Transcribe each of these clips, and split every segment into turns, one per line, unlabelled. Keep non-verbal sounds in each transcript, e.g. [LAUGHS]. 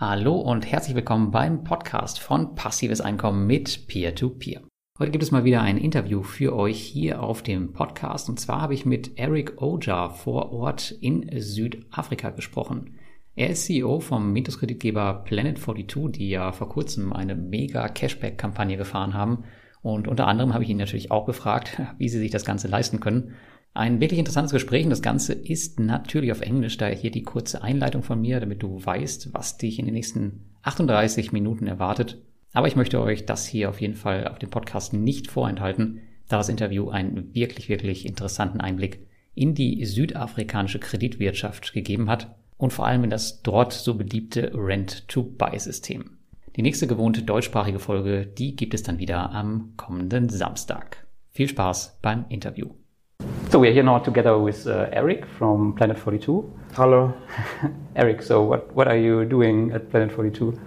Hallo und herzlich willkommen beim Podcast von Passives Einkommen mit Peer-to-Peer. Heute gibt es mal wieder ein Interview für euch hier auf dem Podcast und zwar habe ich mit Eric Oja vor Ort in Südafrika gesprochen. Er ist CEO vom Mintos-Kreditgeber Planet42, die ja vor kurzem eine mega Cashback-Kampagne gefahren haben. Und unter anderem habe ich ihn natürlich auch gefragt, [LAUGHS] wie sie sich das Ganze leisten können. Ein wirklich interessantes Gespräch und das Ganze ist natürlich auf Englisch, daher hier die kurze Einleitung von mir, damit du weißt, was dich in den nächsten 38 Minuten erwartet. Aber ich möchte euch das hier auf jeden Fall auf dem Podcast nicht vorenthalten, da das Interview einen wirklich, wirklich interessanten Einblick in die südafrikanische Kreditwirtschaft gegeben hat und vor allem in das dort so beliebte Rent-to-Buy-System. Die nächste gewohnte deutschsprachige Folge, die gibt es dann wieder am kommenden Samstag. Viel Spaß beim Interview. So we are here now together with uh, Eerik from Planet 42.
Hello. [LAUGHS]
Eerik, so what, what are you doing at Planet 42?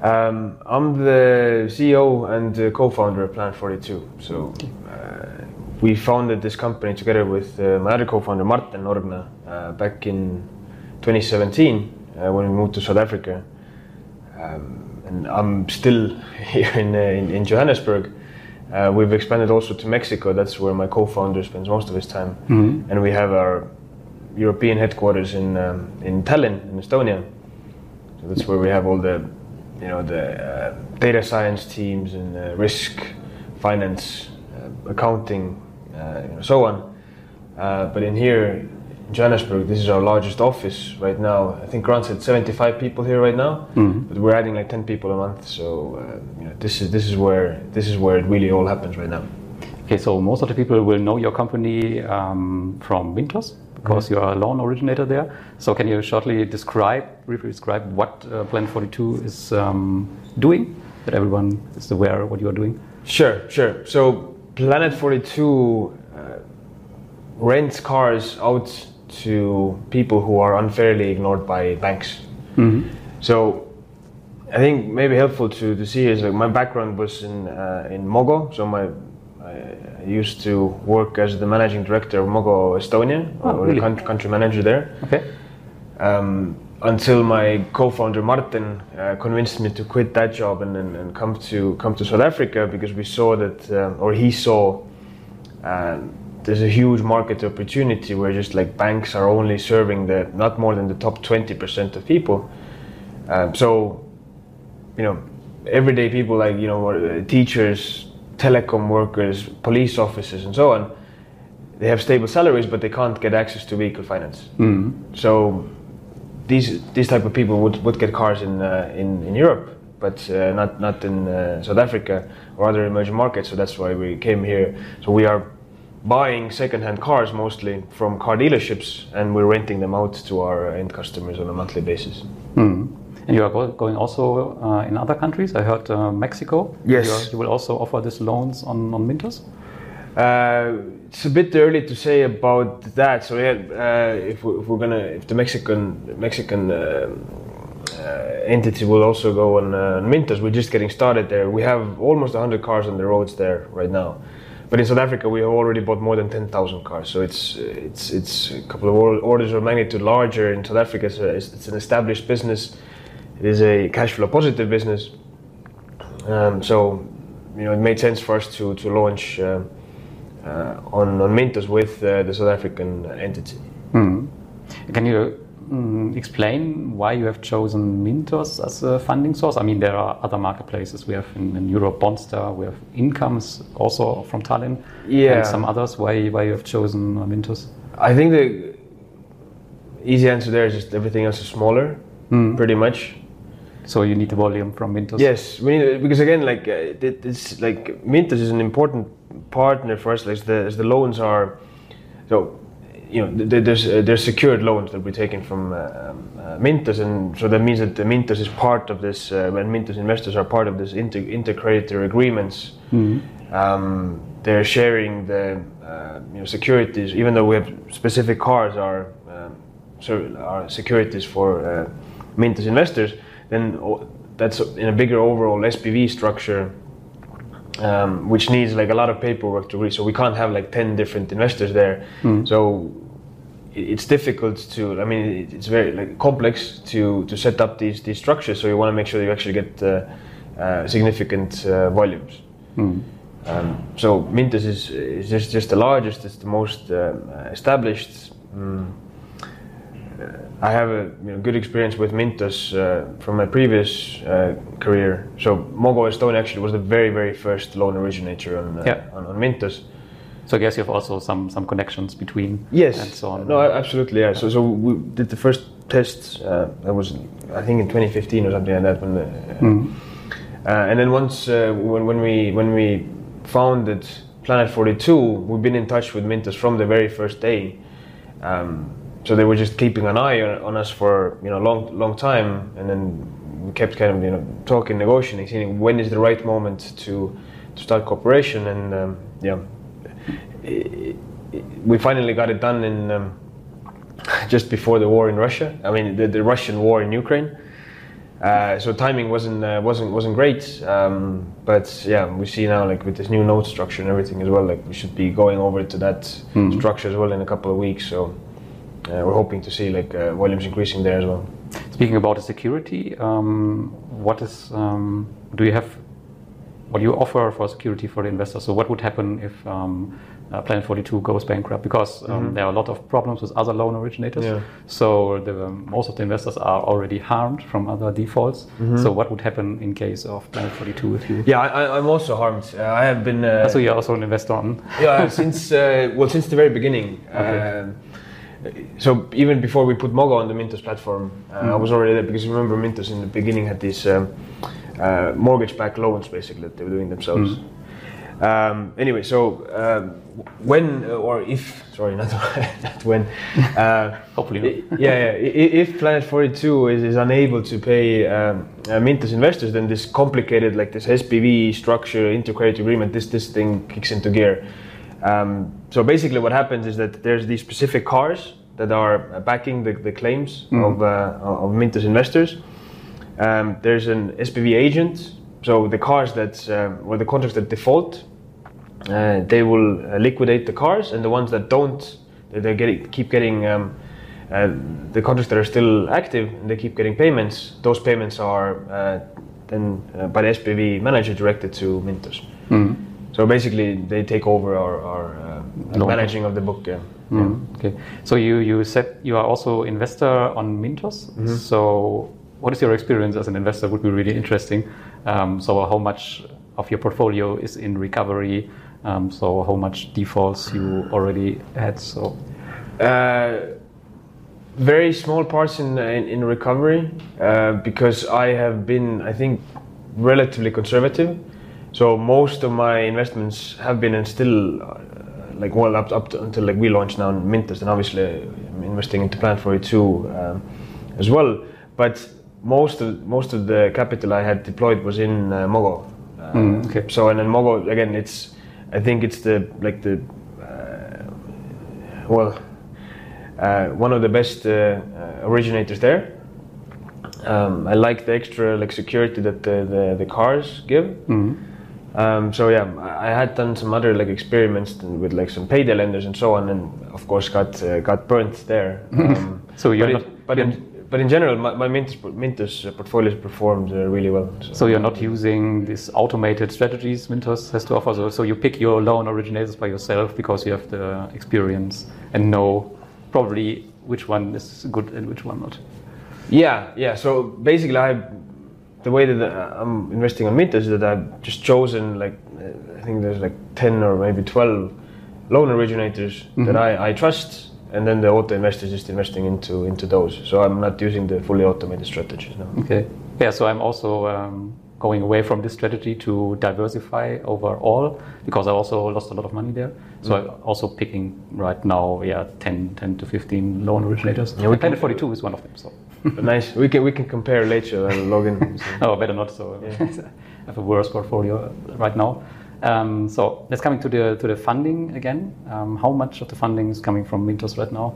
Um, I'm the CEO and uh, co-founder of Planet 42. So uh, we founded this company together with uh, my other co-founder Martin Orgna uh, back in 2017 uh, when we moved to South Africa. Um, and I'm still [LAUGHS] here in, in, in Johannesburg. Uh, we've expanded also to Mexico. That's where my co-founder spends most of his time,
Mm-hmm.
and we have our European headquarters in um, in Tallinn, in Estonia. So that's where we have all the, you know, the uh, data science teams and uh, risk, finance, uh, accounting, uh, you know, so on. Uh, but in here, Johannesburg, this is our largest office right now. I think Grant said 75 people here right now, but we're adding like 10 people a month. So uh, you know, this is this is where this is where it really all happens right now.
Okay, so most of the people will know your company um, from Mintos because you are a loan originator there. So can you shortly describe, briefly describe what uh, Planet 42 is um, doing, that everyone is aware of what you are doing?
Sure, sure. So Planet 42 uh, rents cars out to people who are unfairly ignored by banks. So I think maybe helpful to, to see is like my background was in uh, in Mogo. So my I, used to work as the managing director of Mogo Estonia,
Oh,
or
really?
the country, country manager there.
Okay.
um, until my co-founder Martin uh, convinced me to quit that job and, and, and come to come to South Africa because we saw that, uh, or he saw, um, there's a huge market opportunity where just like banks are only serving the not more than the top 20% of people. Um, so, you know, everyday people like you know uh, teachers, telecom workers, police officers, and so on. They have stable salaries, but they can't get access to vehicle finance. So these these type of people would, would get cars in uh, in, in Europe, but uh, not not in uh, South Africa or other emerging markets. So that's why we came here. So we are buying second-hand cars mostly from car dealerships, and we're renting them out to our end customers on a monthly basis.
And you are go- going also uh, in other countries. I heard uh, Mexico.
Yes.
You, are- you will also offer these loans on, on Mintos.
Uh, it's a bit early to say about that. So yeah, uh, if, we, if we're gonna, if the Mexican Mexican uh, uh, entity will also go on uh, Mintos, we're just getting started there. We have almost 100 cars on the roads there right now. But in South Africa, we have already bought more than 10,000 cars. So it's it's it's a couple of orders of magnitude larger. In South Africa, So it's, it's an established business. It is a cash flow positive business. Um, so, you know, it made sense for us to to launch uh, uh, on on Mintos with uh, the South African entity.
Can you mm, explain why you have chosen Mintos as a funding source? I mean, there are other marketplaces. We have in, in Europe Bondster, we have Incomes also from Tallinn,
Yeah.
and some others. Why why you have chosen uh, Mintos?
I think the easy answer there is just everything else is smaller, pretty much.
So you need the volume from Mintos.
Yes, we need, because again, like uh, it's like Mintos is an important partner for us. Like the, as the loans are, so you know, th- th- there's uh, there's secured loans that we're taking from uh, um, uh, Mintos, and so that means that the Mintos is part of this. Uh, when Mintos investors are part of this inter intercreditor agreements, um, they're sharing the uh, you know securities. Even though we have specific cars are um, so are securities for uh, Mintos investors, then that's in a bigger overall SPV structure, um, which needs like a lot of paperwork to reach. So we can't have like ten different investors there. So it's difficult to. I mean, it's very like complex to to set up these these structures. So you want to make sure you actually get uh, uh, significant uh, volumes. Um, so Mintos is, is just, just the largest, it's the most um, established. Mm. I have a you know, good experience with Mintos uh, from my previous uh, career. So Mogo Estonia actually was the very, very first loan originator on, uh,
Yeah.
on, on Mintos.
So I guess you have also some some connections between
Yes.
and so on.
No, absolutely. Yeah. So, so we did the first tests. Uh, that was, I think, in 2015 or something like that. When, the,
Mm.
uh, and then once uh, when, when we when we founded Planet 42, we've been in touch with Mintos from the very first day. Um, so they were just keeping an eye on, on us for you know long long time, and then we kept kind of you know talking, negotiating, seeing when is the right moment to to start cooperation, and um, yeah, i- i- we finally got it done in um, [LAUGHS] just before the war in Russia. I mean, the, the Russian war in Ukraine. Uh, so timing wasn't uh, wasn't wasn't great, um, but yeah, we see now like with this new note structure and everything as well. Like we should be going over to that structure as well in a couple of weeks. So uh, we're hoping to see like uh, volumes increasing there as well.
Speaking about the security, um, what is um, do you have? What do you offer for security for the investors? So what would happen if um, uh, Planet 42 goes bankrupt? Because um, there are a lot of problems with other loan originators.
Yeah.
So the, most of the investors are already harmed from other defaults. So what would happen in case of Planet 42 if you?
Yeah, I, I- I'm also harmed. Uh, I have been. Uh,
So you're also an investor on.
yeah, since uh, well, since the very beginning. [LAUGHS] Um, so even before we put Mogo on the Mintos platform, uh, I was already there because remember Mintos in the beginning had these um, uh, mortgage-backed loans basically that they were doing themselves. Um, anyway, so um, when uh, or if sorry, [LAUGHS] not, not when. Uh, [LAUGHS]
Hopefully not.
yeah, yeah. If Planet 42 is, is unable to pay um, uh, Mintos investors, then this complicated, like this SPV structure, intercredit agreement, this this thing kicks into gear. Um, so basically, what happens is that there's these specific cars that are backing the, the claims of uh, of Mintos investors. Um, there's an SPV agent, so the cars that um, or the contracts that default, uh, they will uh, liquidate the cars, and the ones that don't, they, they get, keep getting um, uh, the contracts that are still active, and they keep getting payments. Those payments are uh, then uh, by the SPV manager directed to Mintos. So basically, they take over our, our uh, managing of the book. Yeah.
Mm, Okay. So you you said you are also investor on Mintos. So what is your experience as an investor? Would be really interesting. Um, so how much of your portfolio is in recovery? Um, so how much defaults you already had? So
Uh, very small parts in in, in recovery uh, because I have been, I think, relatively conservative. So most of my investments have been and still uh, like well up up to, until like we launched now in Mintos, and obviously I'm investing into Planet 42 um, as well. But most of most of the capital I had deployed was in uh, Mogo. Uh,
okay.
So and then Mogo again, it's I think it's the like the uh, well uh, one of the best uh, originators there. Um, I like the extra like security that the, the, the cars give. Um, so yeah, I had done some other like experiments with like some payday lenders and so on, and of course got uh, got burnt there. [LAUGHS] Um,
So you're
but,
not-
it, but in but in general, my, my Mintos, Mintos uh, portfolio has performed uh, really well. So.
so you're not using these automated strategies Mintos has to offer. So, so you pick your loan originators by yourself because you have the experience and know probably which one is good and which one not.
Yeah, yeah. So basically, I the way that uh, I'm investing on Mintos is that I've just chosen like I think there's like ten or maybe twelve loan originators that I, I trust, and then the auto investor is just investing into into those. So I'm not using the fully automated strategies now.
Okay. Yeah, so I'm also um, going away from this strategy to diversify overall because I also lost a lot of money there. So I'm also picking right now, yeah, 10, 10 to 15 loan originators.
Yeah,
Planet 42 is one of them. So,
But nice. We can we can compare later and log in. So- [LAUGHS]
oh, better not. So [LAUGHS] I have a worse portfolio right now. Um, so let's coming to the to the funding again. Um, how much of the funding is coming from Mintos right now?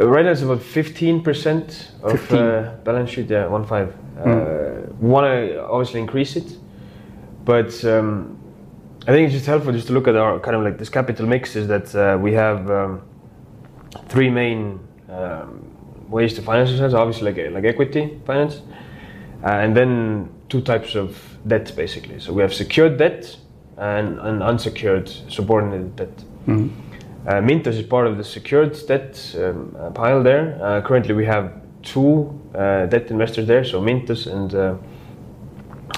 Uh, Right now it's about 15% of
15.
uh, balance sheet, yeah, one five. Uh, we want to obviously increase it, but um, I think it's just helpful just to look at our kind of like this capital mix is that uh, we have um, three main um, ways to finance ourselves. Obviously, like like equity finance, uh, and then two types of debt basically. So we have secured debt and, and unsecured subordinated debt. Uh, Mintos is part of the secured debt um, uh, pile there. Uh, currently, we have two uh, debt investors there, so Mintos and uh,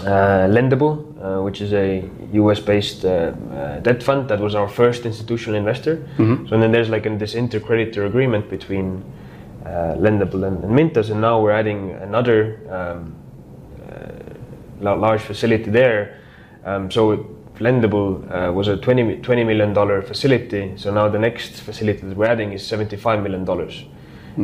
uh, Lendable, uh, which is a US-based debt fund that was our first institutional investor. So then there's like an, this intercreditor agreement between Lendable and, and Mintos, and now we're adding another um, la- large facility there. Um, so Lendable uh, was a 20, $20 million facility. So now the next facility that we're adding is 75 million dollars.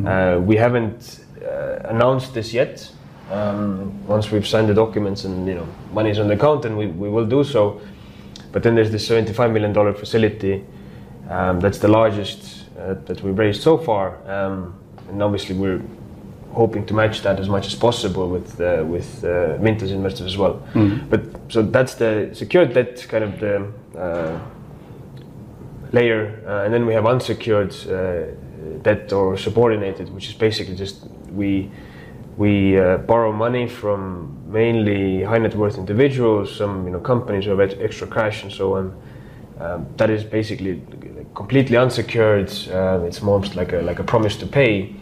Uh, we haven't uh, announced this yet. Um, once we've signed the documents and you know money's on the account, and we, we will do so. But then there's this 75 million dollar facility. Um, that's the largest uh, that we've raised so far, um, and obviously we're hoping to match that as much as possible with uh, with uh, Mintos investors as well. But so that's the secured debt kind of the uh, layer, uh, and then we have unsecured uh, debt or subordinated, which is basically just we we uh, borrow money from mainly high net worth individuals, some you know companies who have extra cash and so on. Um, that is basically completely unsecured. Uh, it's most like a like a promise to pay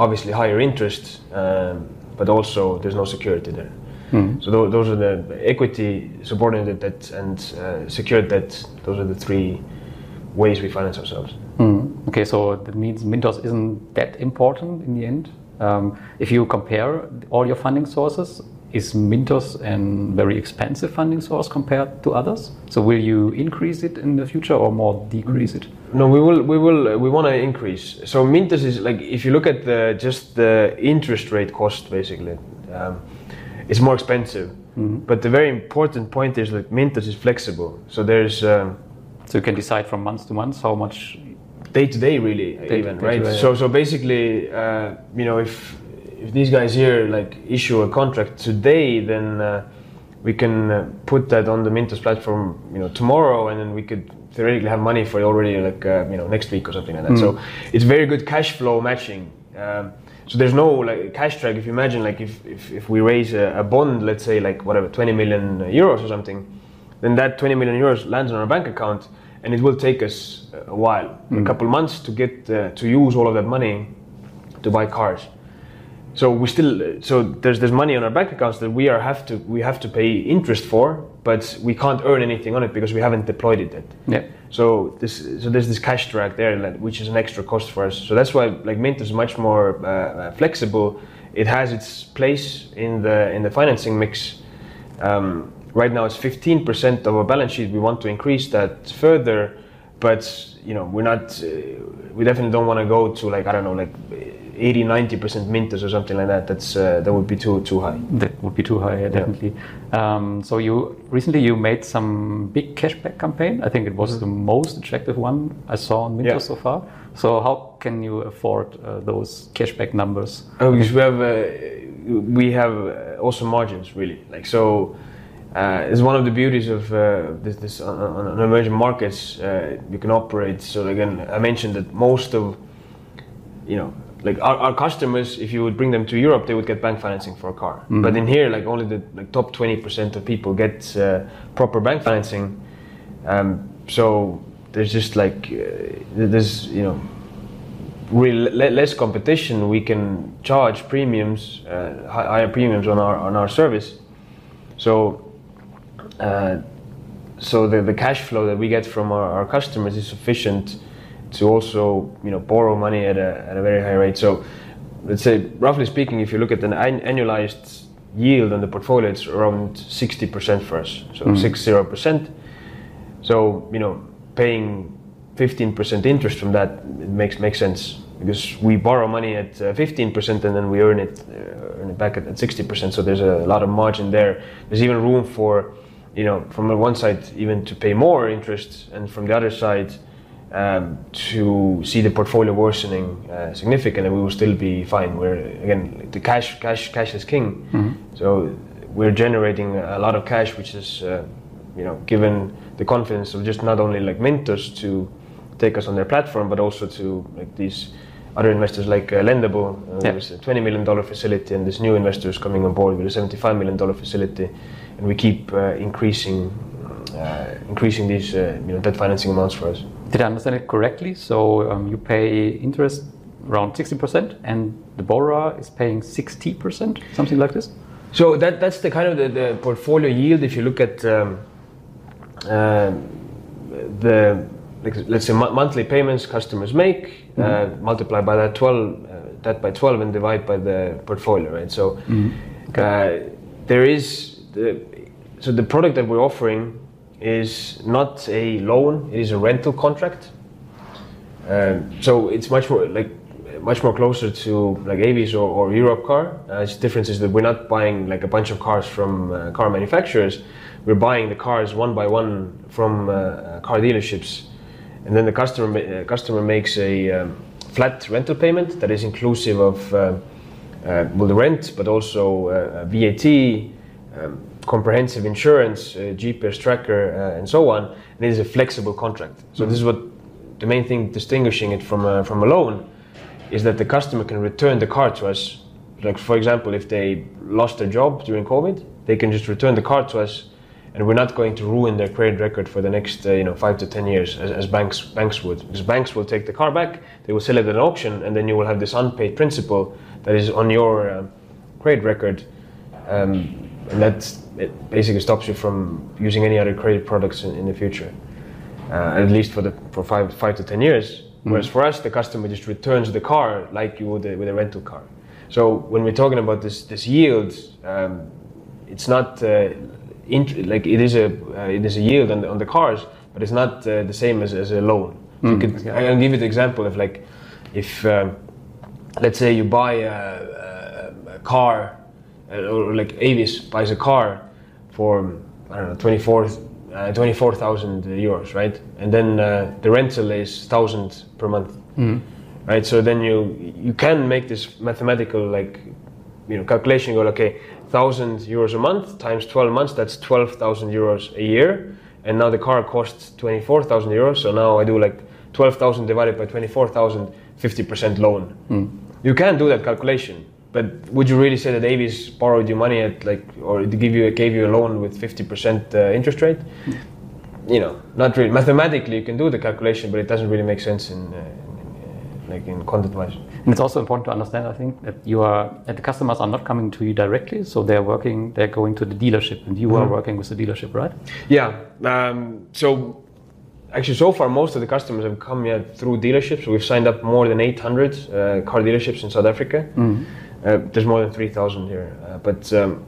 obviously higher interest, um, but also there's no security there. So tho- those are the equity, subordinated debt, and uh, secured debt. Those are the three ways we finance ourselves.
Mm. Okay, so that means Mintos isn't that important in the end. Um, if you compare all your funding sources, is Mintos a very expensive funding source compared to others? So will you increase it in the future or more decrease it?
No, we will. We will. uh, We want to increase. So Mintos is like if you look at the just the interest rate cost, basically, um, it's more expensive. But the very important point is that Mintos is flexible. So there's um,
So you can decide from month to month how much.
day to day really even
day
right
day,
so so basically uh, you know if if these guys here like issue a contract today then uh, we can uh, put that on the mintos platform you know tomorrow and then we could theoretically have money for it already like uh, you know next week or something like that. So it's very good cash flow matching. Um, so there's no like cash drag if you imagine like if if, if we raise a, a bond let's say like whatever 20 million euros or something then that 20 million euros lands on our bank account and it will take us a while a couple months to get uh, to use all of that money to buy cars so we still so there's there's money on our bank accounts that we are have to we have to pay interest for but we can't earn anything on it because we haven't deployed it yet.
Yeah.
so this so there's this cash drag there that- which is an extra cost for us. So that's why like Mintos much more uh, uh, flexible. It has its place in the in the financing mix. Um, right now it's 15% of our balance sheet. We want to increase that further but you know we're not uh, we definitely don't want to go to like i don't know like 80 90% mintos or something like that that's uh, that would be too too high
That would be too high, yeah, definitely. Um, so you recently you made some big cashback campaign. I think it was the most attractive one I saw on Mintos
Yeah.
so far. So how can you afford uh, those cashback numbers?
Oh, because we have uh, we have uh, awesome margins, really. Like so, uh, it's one of the beauties of uh, this, this on, on, on emerging markets. Uh, you can operate. So again, I mentioned that most of, you know, like our, our customers, if you would bring them to Europe, they would get bank financing for a car. But in here, like only the like top twenty percent of people get uh, proper bank financing. Um, so there's just like uh, there's you know really le- less competition, we can charge premiums, uh, hi- higher premiums on our on our service. So, uh, so the, the cash flow that we get from our, our customers is sufficient to also you know borrow money at a at a very high rate. So, let's say roughly speaking, if you look at an an- annualized yield on the portfolio, it's around sixty percent for us. So six zero percent. So you know, paying 15% interest from that it makes makes sense because we borrow money at uh, 15% and then we earn it uh, earn it back at, at 60%. So there's a lot of margin there. There's even room for, you know, from the one side even to pay more interest, and from the other side. Um, to see the portfolio worsening uh, significantly, we will still be fine. We're again the cash, cash, cash is king. So we're generating a lot of cash, which is uh, you know given the confidence of just not only like Mintos to take us on their platform, but also to like these other investors like uh, Lendable, uh,
Yeah.
with a 20 million dollar facility, and this new investors coming on board with a 75 million dollar facility, and we keep uh, increasing uh, increasing these uh, you know debt financing amounts for us.
Did I understand it correctly? So um, you pay interest around 60% and the borrower is paying 60%, something like this?
So that that's the kind of the, the portfolio yield. If you look at um, uh, the like, let's say mo- monthly payments customers make, uh, multiply by that twelve uh, that by twelve and divide by the portfolio, right? So uh, there is the so the product that we're offering is not a loan; it is a rental contract. Um, so it's much more like much more closer to like Avis or, or Europcar. Uh, its difference is that we're not buying like a bunch of cars from uh, car manufacturers. We're buying the cars one by one from uh, uh, car dealerships, and then the customer uh, customer makes a um, flat rental payment that is inclusive of uh, well the rent, but also VAT, um, comprehensive insurance, uh, GPS tracker, uh, and so on. And it is a flexible contract. So this is what the main thing distinguishing it from a, from a loan is that the customer can return the car to us. Like for example, if they lost their job during COVID, they can just return the car to us, and we're not going to ruin their credit record for the next uh, you know five to ten years as, as banks banks would. Because banks will take the car back, they will sell it at an auction, and then you will have this unpaid principal that is on your um, credit record, um, and that it basically stops you from using any other credit products in, in the future uh, at least for the for five five to ten years. Whereas for us, the customer just returns the car like you would with a rental car. So when we're talking about this this yield, um, it's not uh, int- like it is a uh, it is a yield on the, on the cars, but it's not uh, the same as, as a loan. So you could, I can give you the example of like if um, let's say you buy a, a, a car or like Avis buys a car for I don't know 24 uh, 24,000 euros, right? And then uh, the rental is 1,000 per month, right? So then you you can make this mathematical like you know calculation. Go okay, 1,000 euros a month times 12 months. That's 12,000 euros a year. And now the car costs 24,000 euros. So now I do like 12,000 divided by 24,000, 50% loan. You can do that calculation. But would you really say that Avis borrowed you money at like, or give you gave you a loan with 50% uh, interest rate? You know, not really. Mathematically, you can do the calculation, but it doesn't really make sense in, uh, in, in like in content-wise.
And it's also important to understand, I think, that you are that the customers are not coming to you directly, so they're working, they're going to the dealership, and you are working with the dealership, right?
Yeah. Um, so actually, so far, most of the customers have come here through dealerships. We've signed up more than 800 uh, car dealerships in South Africa. Uh, there's more than 3,000 here. Uh, but um,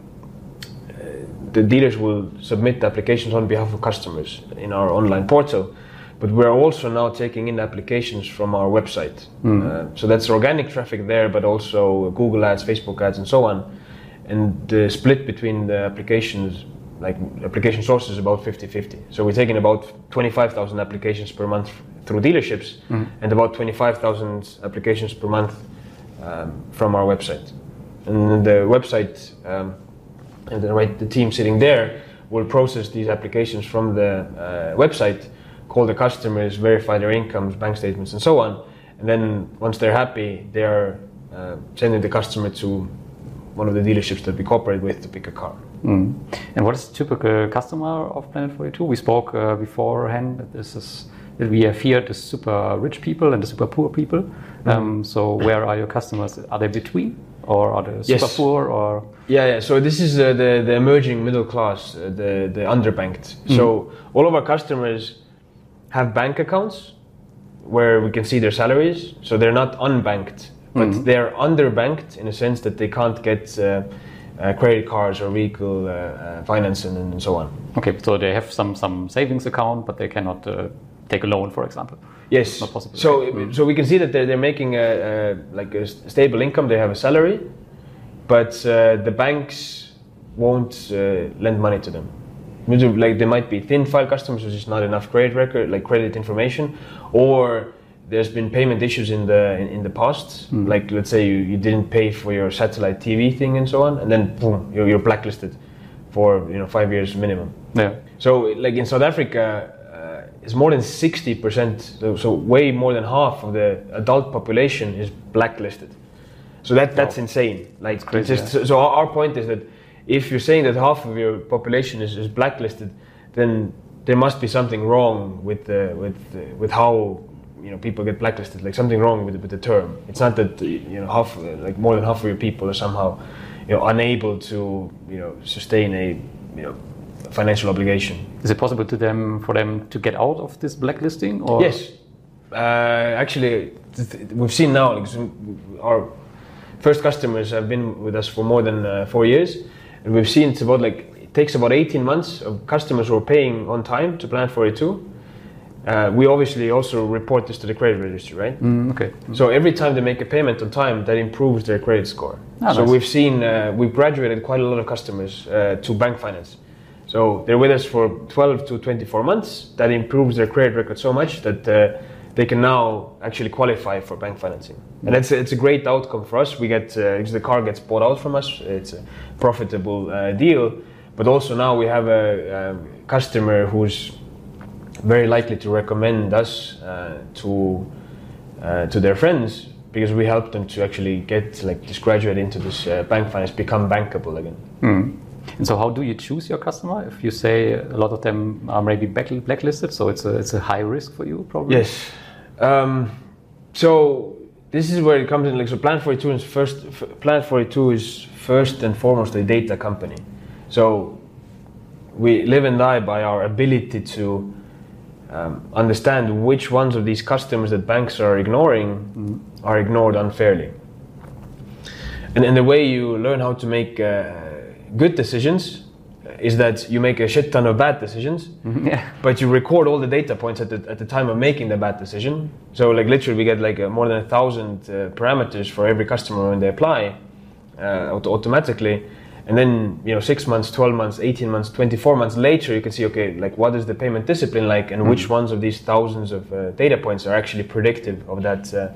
the dealers will submit applications on behalf of customers in our online portal. But we're also now taking in applications from our website. Uh, so that's organic traffic there, but also Google ads, Facebook ads, and so on. And the split between the applications, like application sources, is about 50 50. So we're taking about 25,000 applications per month through dealerships and about 25,000 applications per month um, from our website. And the website um, and the, right, the team sitting there will process these applications from the uh, website, call the customers, verify their incomes, bank statements, and so on. And then once they're happy, they are uh, sending the customer to one of the dealerships that we cooperate with to pick a car.
Mm. And what is the typical customer of Planet 42? We spoke uh, beforehand that this is that we have here the super rich people and the super poor people. Um, so where are your customers? Are they between, or are they super
Yes.
poor, or
Yeah, yeah. So this is uh, the the emerging middle class, uh, the the underbanked. So all of our customers have bank accounts where we can see their salaries. So they're not unbanked, but they're underbanked in a sense that they can't get uh, uh, credit cards or vehicle uh, uh, finance and, and so on.
okay? So they have some some savings account, but they cannot uh, take a loan, for example.
Yes.
Not possible.
So, so we can see that they're, they're making a, a like a stable income. They have a salary, but uh, the banks won't uh, lend money to them. Like they might be thin file customers, which is not enough credit record, like credit information, or there's been payment issues in the in, in the past. Like let's say you, you didn't pay for your satellite TV thing and so on, and then boom, you're, you're blacklisted for you know five years minimum.
Yeah.
So, like in South Africa, is more than 60%, so, so way more than half of the adult population is blacklisted. So that that's insane. Like it's
crazy,
just, so, so our, our point is that if you're saying that half of your population is, is blacklisted, then there must be something wrong with the, with the, with how you know people get blacklisted. Like something wrong with the, with the term. It's not that you know half like more than half of your people are somehow you know unable to you know sustain a you know financial obligation.
Is it possible to them for them to get out of this blacklisting? Or
Yes, uh, actually, we've seen now like, our first customers have been with us for more than uh, four years, and we've seen it's about like it takes about 18 months of customers who are paying on time to Plan 42. Uh, we obviously also report this to the credit registry, right?
Mm, okay.
So every time they make a payment on time, that improves their credit score.
Ah,
so
nice.
we've seen uh, we've graduated quite a lot of customers uh, to bank finance. So they're with us for 12 to 24 months. That improves their credit record so much that uh, they can now actually qualify for bank financing. And it's a, it's a great outcome for us. We get uh, the car gets bought out from us. It's a profitable uh, deal. But also now we have a, um customer who's very likely to recommend us uh, to uh, to their friends because we help them to actually get like just graduate into this uh, bank finance, become bankable again.
Mm. And so, how do you choose your customer? If you say a lot of them are maybe back, blacklisted, so it's a it's a high risk for you, probably.
Yes. Um, so this is where it comes in. Like so, Plan 42 is first. Plan 42 is first and foremost a data company. So we live and die by our ability to um, understand which ones of these customers that banks are ignoring are ignored unfairly. And, and the way you learn how to make uh, good decisions is that you make a shit ton of bad decisions,
Yeah.
but you record all the data points at the, at the time of making the bad decision. So like literally we get like uh, more than a thousand uh, parameters for every customer when they apply uh, auto- automatically. And then, you know, six months, 12 months, 18 months, 24 months later, you can see, okay, like what is the payment discipline like and which ones of these thousands of uh, data points are actually predictive of that uh,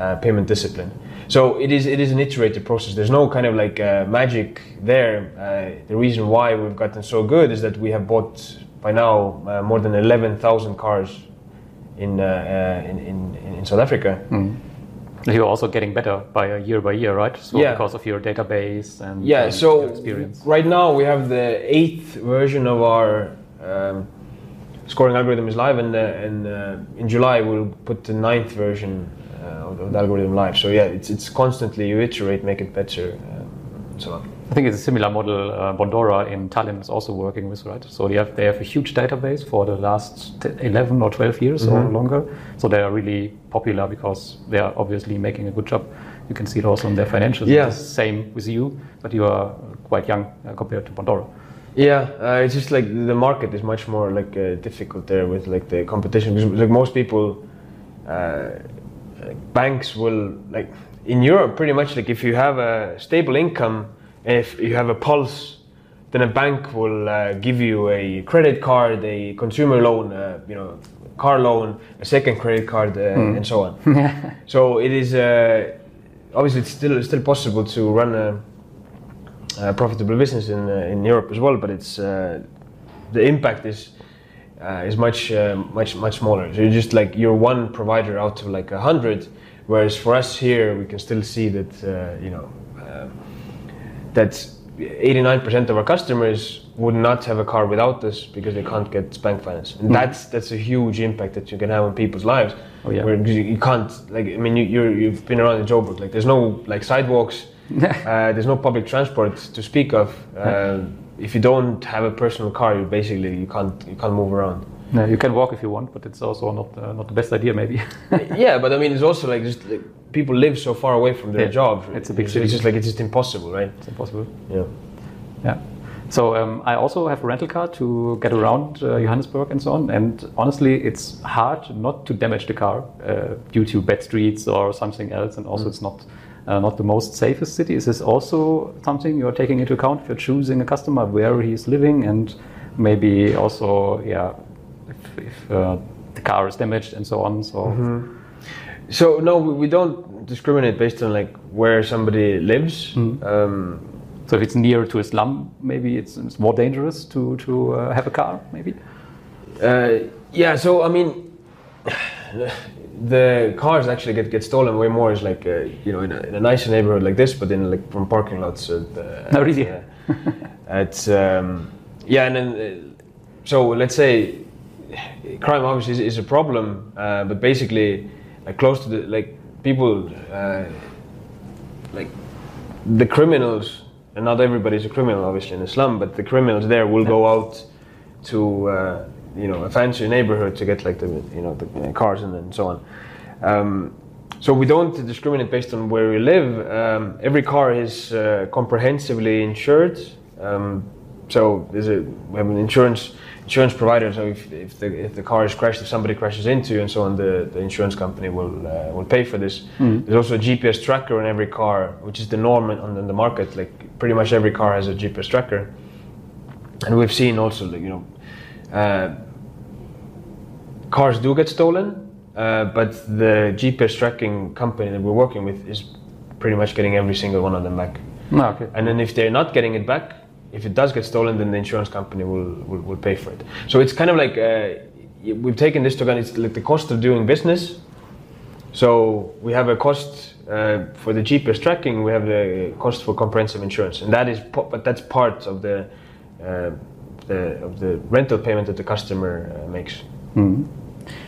uh, payment discipline. So it is, it is an iterative process. There's no kind of like uh, magic there. Uh, the reason why we've gotten so good is that we have bought by now uh, more than 11,000 cars in, uh, uh, in, in, in South Africa.
You're also getting better by a year by year, right? So
Yeah.
because of your database and
Yeah,
and
so
your experience.
right now we have the eighth version of our um, scoring algorithm is live, and, uh, and uh, in July we'll put the ninth version of, the algorithm live. So yeah, it's it's constantly you iterate, make it better, um, and so on.
I think it's a similar model uh, Bondora in Tallinn is also working with, right? So they have they have a huge database for the last t- 11 or 12 years or
Mm-hmm.
longer. So they are really popular because they are obviously making a good job. You can see it also in their financials.
Yeah.
It's the same with you, but you are quite young uh, compared to Bondora.
Yeah, uh, it's just like the market is much more like uh, difficult there with like the competition because like most people, uh, like banks will like in Europe pretty much like if you have a stable income, if you have a pulse, then a bank will uh, give you a credit card, a consumer loan, uh, you know, car loan, a second credit card, uh, and so on. [LAUGHS] so it is uh, obviously it's still still possible to run a uh, profitable business in uh, in Europe as well, but it's uh, the impact is uh, is much uh, much much smaller. So you're just like you're one provider out of like a hundred, whereas for us here we can still see that uh, you know uh, that 89% of our customers would not have a car without us because they can't get bank finance, and that's that's a huge impact that you can have on people's lives.
Oh, yeah.
Where you, you can't like I mean you you're, you've been around in Joburg like there's no like sidewalks. [LAUGHS] uh, there's no public transport to speak of. If you don't have a personal car, you basically you can't you can't move around.
No, you can walk if you want, but it's also not uh, not the best idea, maybe. [LAUGHS]
yeah, but I mean, it's also like just like, people live so far away from their
Yeah,
jobs.
it's a big
it's,
city.
it's just like it's just impossible, right?
it's impossible.
Yeah.
Yeah. So um, I also have a rental car to get around uh, Johannesburg and so on. And honestly, it's hard not to damage the car uh, due to bad streets or something else. And also, it's not uh, not the most safest city. Is this also something you're taking into account if you're choosing a customer where he's living and maybe also, yeah, if, if uh, the car is damaged and so on. So
So no, we, don't discriminate based on like where somebody lives. Um,
so if it's near to a slum, maybe it's, it's more dangerous to to uh, have a car. Maybe.
Uh, Yeah, so I mean, the cars actually get, get stolen way more is like uh, you know in a, in a nicer neighborhood like this, but in like from parking lots. Uh,
No, really?
uh, it's um, yeah, and then uh, so let's say crime obviously is, is a problem, uh, but basically like close to the like people uh, like the criminals, and not everybody's a criminal obviously in a slum, but the criminals there will go out to uh, you know a fancy neighborhood to get like the you know the cars and, and so on. Um, so we don't discriminate based on where we live. Um, every car is uh, comprehensively insured. Um, so there's a we have an insurance insurance provider. So if, if the if the car is crashed, if somebody crashes into you and so on, the, the insurance company will uh, will pay for this. There's also a GPS tracker in every car, which is the norm on, on the market. Like pretty much every car has a GPS tracker, and we've seen also like, you know. Uh, cars do get stolen, uh, but the GPS tracking company that we're working with is pretty much getting every single one of them back.
Okay.
And then if they're not getting it back, if it does get stolen, then the insurance company will, will, will pay for it. So it's kind of like uh, we've taken this to kind of it's like the cost of doing business. So we have a cost uh, for the GPS tracking, we have the cost for comprehensive insurance, and that is but that's part of the, uh, the of the rental payment that the customer uh, makes.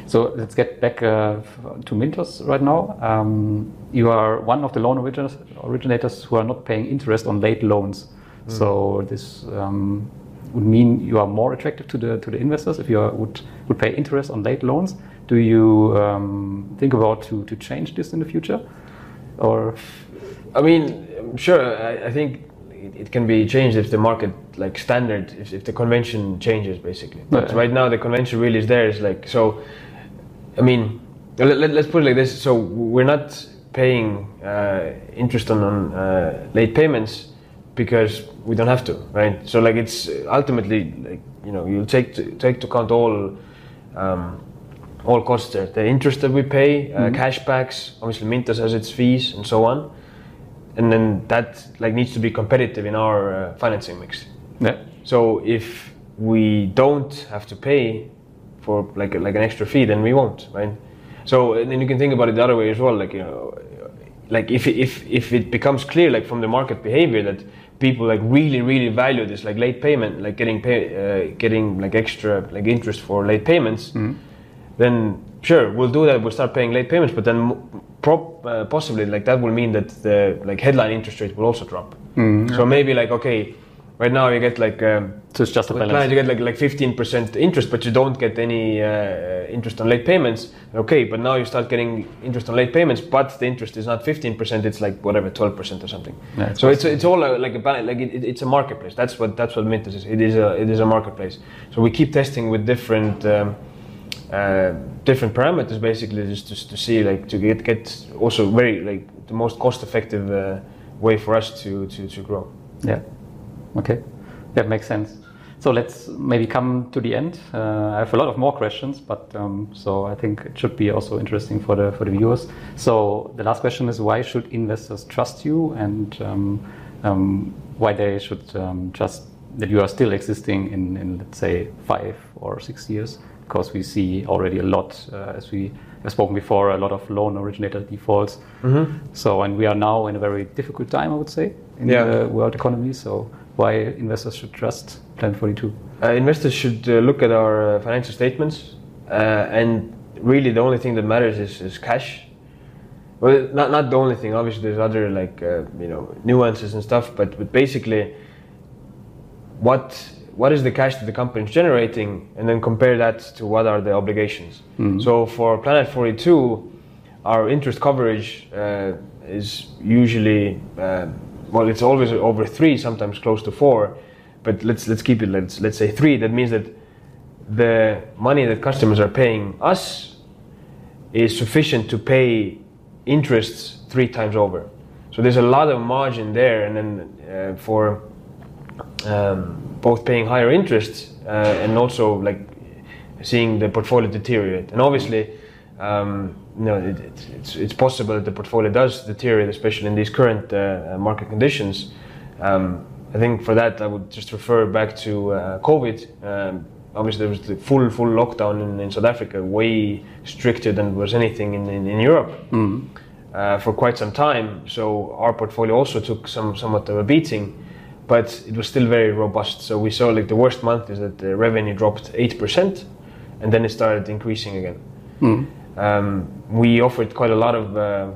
So let's get back uh, to Mintos right now. Um, you are one of the loan originators, originators who are not paying interest on late loans. So this um, would mean you are more attractive to the to the investors if you are, would would pay interest on late loans. Do you um, think about to to change this in the future, or
I mean, sure. I, I think it, it can be changed if the market like standard, if, if the convention changes, basically. But
Yeah.
right now, the convention really is there. Is like so. I mean, let, let, us put it like this. So we're not paying uh, interest on, on uh, late payments because we don't have to, right? So like it's ultimately like you know you take to, take to account all. Um, all costs there. The interest that we pay, uh, cashbacks, obviously Mintos has its fees and so on, and then that like needs to be competitive in our uh, financing mix.
Yeah?
So if we don't have to pay for like like an extra fee, then we won't, right? So and then you can think about it the other way as well, like you know, like if if if it becomes clear, like from the market behavior, that people like really really value this, like late payment, like getting pay, uh, getting like extra like interest for late payments, then sure we'll do that. We'll start paying late payments, but then prop, uh, possibly like that will mean that the like headline interest rate will also drop. So maybe like okay, right now you get like. Um,
So it's just a balance.
you get like like fifteen percent interest, but you don't get any uh, interest on late payments. Okay, but now you start getting interest on late payments, but the interest is not fifteen percent; it's like whatever twelve percent or something.
Yeah, it's
so it's it's all uh, like a balance, like it, it- it's a marketplace. That's what that's what Mintos is. It is a it is a marketplace. So we keep testing with different. Um, uh, different parameters basically just to, to see like to get get also very like the most cost effective uh, way for us to to, to grow
Yeah. Okay. That makes sense. So let's maybe come to the end. Uh, I have a lot of more questions, but um, so I think it should be also interesting for the for the viewers. So the last question is: Why should investors trust you, and um, um, why they should um, trust that you are still existing in, in let's say five or six years? Because we see already a lot, uh, as we have spoken before, a lot of loan originator defaults. So, and we are now in a very difficult time, I would say, in
Yeah.
the world economy. So, why investors should trust Plan 42?
Uh, investors should uh, look at our uh, financial statements, uh, and really the only thing that matters is, is cash. Well, not not the only thing. Obviously, there's other like uh, you know nuances and stuff, but but basically, what what is the cash that the company is generating, and then compare that to what are the obligations. So for Planet 42, our interest coverage uh, is usually well, it's always over three, sometimes close to four, but let's let's keep it let's let's say three. That means that the money that customers are paying us is sufficient to pay interests three times over. So there's a lot of margin there, and then uh, for um, both paying higher interest uh, and also like seeing the portfolio deteriorate. And obviously, um, you know, it, it, it's, it's possible that the portfolio does deteriorate, especially in these current uh, market conditions. Um, I think for that, I would just refer back to uh, COVID. Um, obviously there was the full full lockdown in, in South Africa, way stricter than was anything in in, in Europe. Uh, for quite some time, so our portfolio also took some somewhat of a beating, but it was still very robust. So we saw like the worst month is that the revenue dropped eight percent, and then it started increasing again. Um, we offered quite a lot of uh,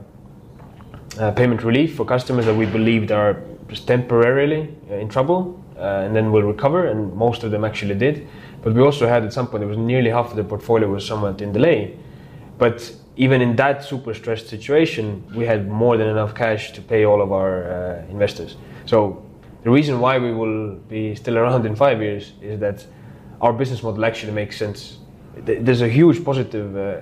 uh, payment relief for customers that we believed are just temporarily uh, in trouble uh, and then will recover, and most of them actually did. But we also had at some point, it was nearly half of the portfolio was somewhat in delay. But even in that super stressed situation, we had more than enough cash to pay all of our uh, investors. So the reason why we will be still around in five years is that our business model actually makes sense. There's a huge positive uh,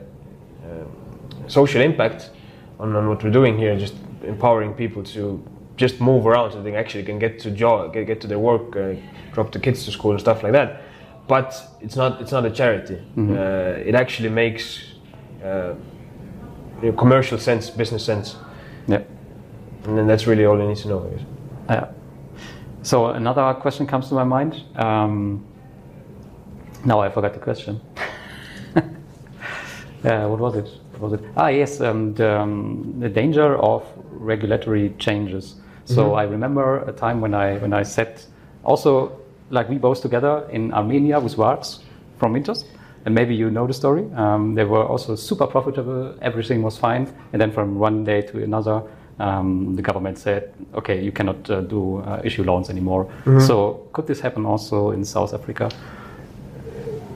social impact on, on what we're doing here, just empowering people to just move around so they actually can get to job, get, get to their work, uh, drop the kids to school and stuff like that. But it's not it's not a charity. Uh, it actually makes uh, commercial sense, business sense,
Yeah.
and then that's really all you need to know.
Yeah. So another question comes to my mind. Um, now I forgot the question. [LAUGHS] uh, what was it? What was it? Ah, yes, um, the, um, the danger of regulatory changes. So I remember a time when I when I sat also like we both together in Armenia with Varks from Mintos. And maybe you know the story. Um, they were also super profitable. Everything was fine. And then from one day to another, um, the government said, "Okay, you cannot uh, do uh, issue loans anymore." So could this happen also in South Africa?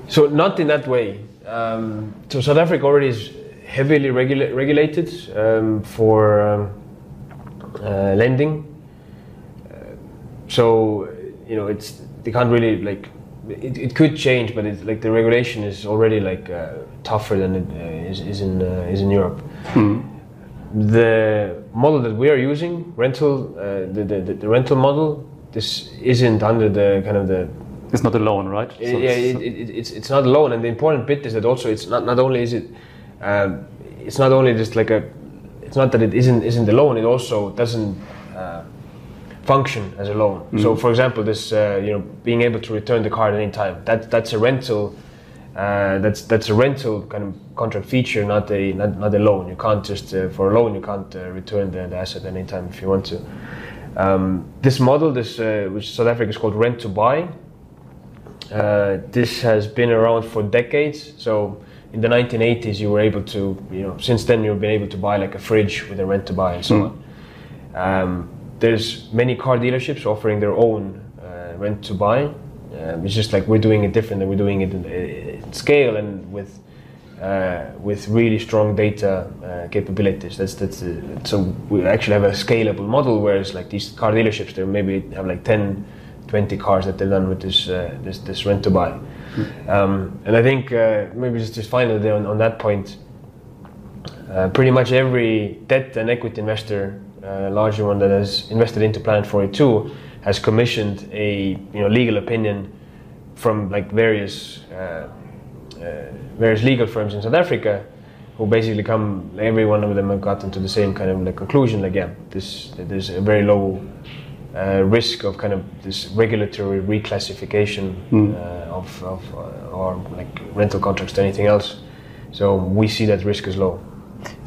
So not in that way. Um, so South Africa already is heavily regula- regulated um, for um, uh, lending. Uh, so you know it's they can't really like it, it could change, but it's like the regulation is already like uh, tougher than it uh, is, is in uh, is in Europe. The model that we are using, rental, uh, the, the the rental model, this isn't under the kind of the
It's not a loan, right? So
yeah,
it's-
it, it, it's it's not alone, and the important bit is that also it's not not only is it, um, it's not only just like a, it's not that it isn't isn't a loan. It also doesn't uh, function as a loan. So, for example, this uh, you know being able to return the card at any time that that's a rental. Uh, that's that's a rental kind of contract feature, not a not, not a loan. You can't just uh, for a loan you can't uh, return the, the asset any time if you want to. Um, this model, this uh, which South Africa is called rent to buy, uh, this has been around for decades. So in the 1980s, you were able to, you know, since then you've been able to buy like a fridge with a rent to buy and so on. Um, there's many car dealerships offering their own uh, rent to buy. Um, it's just like we're doing it different, and we're doing it in, in scale and with uh, with really strong data uh, capabilities. That's that's uh, so we actually have a scalable model. Whereas like these car dealerships, they maybe have like 10, 20 cars that they've done with this uh, this this rent to buy. Um, and I think uh, maybe just just finally on, on that point, uh, pretty much every debt and equity investor, uh, larger one that has invested into Planet 42, has commissioned a you know legal opinion from like various uh, uh, various legal firms in South Africa, who basically come. Every one of them have gotten to the same kind of like conclusion. Like yeah, this there's a very low uh, risk of kind of this regulatory reclassification uh, of, of uh, or like rental contracts to anything else. So we see that risk is low.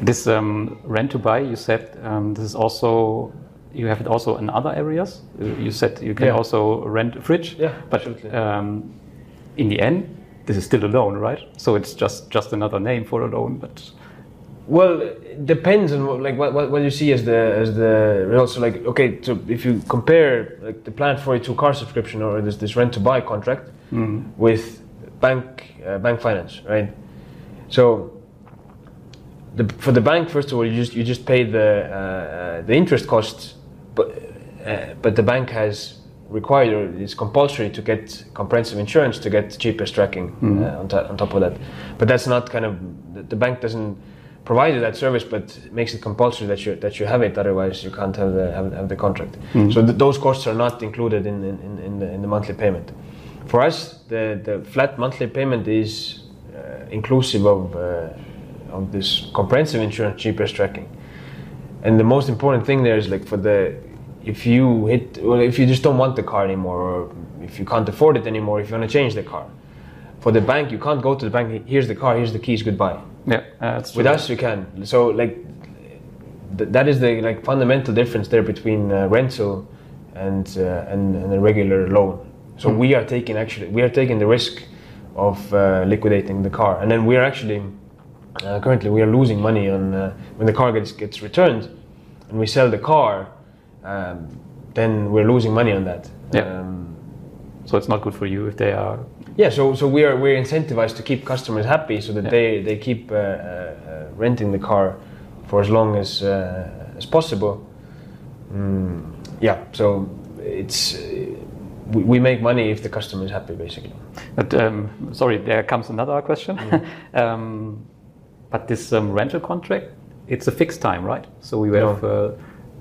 This um, rent to buy, you said um, this is also you have it also in other areas. Uh, You said you can
Yeah.
also rent a fridge.
Yeah,
but um, in the end, this is still a loan, right? So it's just just another name for a loan, but
Well, it depends on what, like what, what, what you see as the as the results. So like okay, so if you compare like the Planet 42 car subscription or this this rent to buy contract with bank uh, bank finance, right? So the, for the bank, first of all, you just you just pay the uh, uh, the interest costs, but uh, but the bank has required or it's compulsory to get comprehensive insurance to get GPS tracking uh, on, to- on top of that. But that's not kind of the, the bank doesn't provide you that service, but makes it compulsory that you that you have it. Otherwise, you can't have the have, have the contract. So th- those costs are not included in in, in, the, in the monthly payment. For us, the the flat monthly payment is uh, inclusive of uh, of this comprehensive insurance GPS tracking. And the most important thing there is like for the if you hit well if you just don't want the car anymore or if you can't afford it anymore if you want to change the car for the bank, you can't go to the bank. Here's the car. Here's the keys. Goodbye.
Yeah, that's true.
With us, you can. So like, th- that is the like fundamental difference there between uh, rental and, uh, and and a regular loan. So we are taking actually we are taking the risk of uh, liquidating the car, and then we are actually uh, currently we are losing money on uh, when the car gets gets returned, and we sell the car, um, then we're losing money on that.
Yeah.
Um,
so it's not good for you if they are.
yeah, so so we are we're incentivized to keep customers happy, so that
Yeah.
they they keep uh, uh, uh, renting the car for as long as uh, as possible. Mm, yeah, so it's uh, we, we make money if the customer is happy, basically.
But um, sorry, there comes another question. [LAUGHS] um, but this um, rental contract, it's a fixed time, right? So we have. Uh,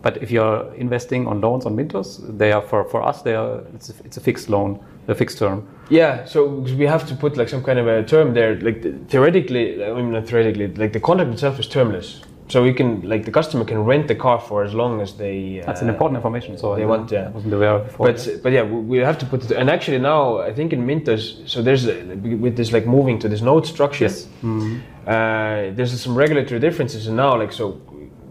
but if you're investing on loans on Mintos, they are for, for us. They are it's a, it's a fixed loan, a fixed term.
Yeah, so we have to put like some kind of a term there. Like the, theoretically, I mean not theoretically, like the contract itself is termless. So we can like the customer can rent the car for as long as they.
That's an
uh,
important information. So
they
I
want, yeah.
wasn't aware before.
But but yeah, we have to put it. And actually now, I think in Mintos, so there's with this like moving to this note structure.
Yes.
Uh, there's some regulatory differences, and now like so,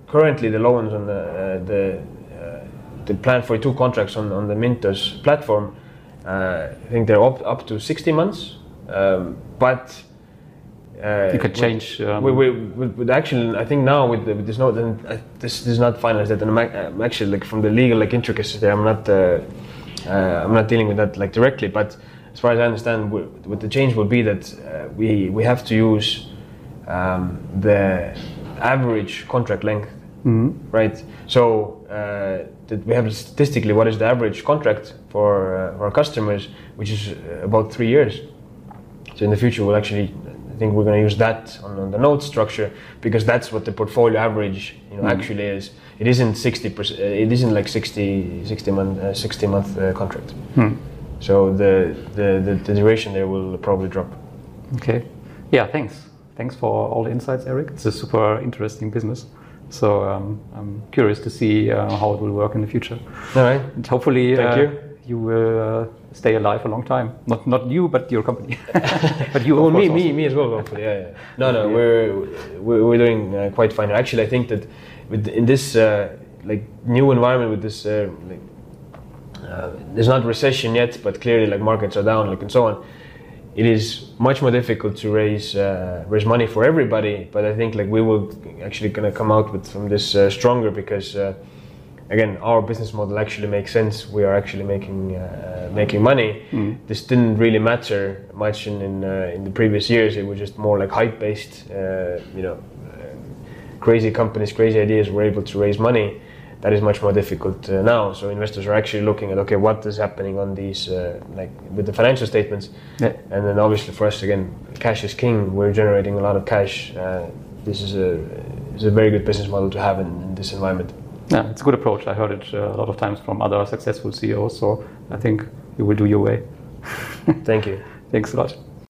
currently the loans on the uh, the uh, the Planet 42 contracts on on the Mintos platform, uh, I think they're up up to 60 months, um, but. Uh,
You could
with-
change, um,
we, we, with, with actually, I think now with, the, with this note, then uh, this, this is not finalized yet, and I'm, I'm actually like from the legal like intricacies there. I'm not, uh, uh, I'm not dealing with that like directly, but as far as I understand, w- what the change will be that uh, we we have to use um, the average contract length, right? So uh, that we have statistically what is the average contract for, uh, for our customers, which is uh, about three years. So in the future, we'll actually, I think we're going to use that on, on the note structure because that's what the portfolio average, you know, actually is. It isn't 60 percent. It isn't like 60, 60 month, uh, 60 month uh, contract. So the, the, the the duration there will probably drop.
Okay. Yeah, thanks. Thanks for all the insights, Eerik. It's a super interesting business. So um, I'm curious to see uh, how it will work in the future.
All right.
And hopefully
Thank
uh,
you.
you will uh, stay alive a long time. Not not you, but your company. [LAUGHS] but you,
Oh, me,
course,
me, me as well. Hopefully, yeah, yeah. No, no, we're we're, we're doing uh, quite fine. Actually, I think that with in this uh, like new environment with this uh, like uh, there's not recession yet, but clearly like markets are down, like and so on. It is much more difficult to raise uh, raise money for everybody, but I think like we will actually gonna come out with from this uh, stronger because uh, again our business model actually makes sense. We are actually making uh, making money. This didn't really matter much in in, uh, in the previous years. It was just more like hype based. Uh, you know, uh, crazy companies, crazy ideas were able to raise money. That is much more difficult uh, now. So investors are actually looking at okay, what is happening on these uh, like with the financial statements,
Yeah.
and then obviously for us again, cash is king. We're generating a lot of cash. Uh, this is a is a very good business model to have in, in this environment.
Yeah, it's a good approach. I heard it uh, a lot of times from other successful CEOs. So I think you will do your way.
Thank you. [LAUGHS]
Thanks a lot.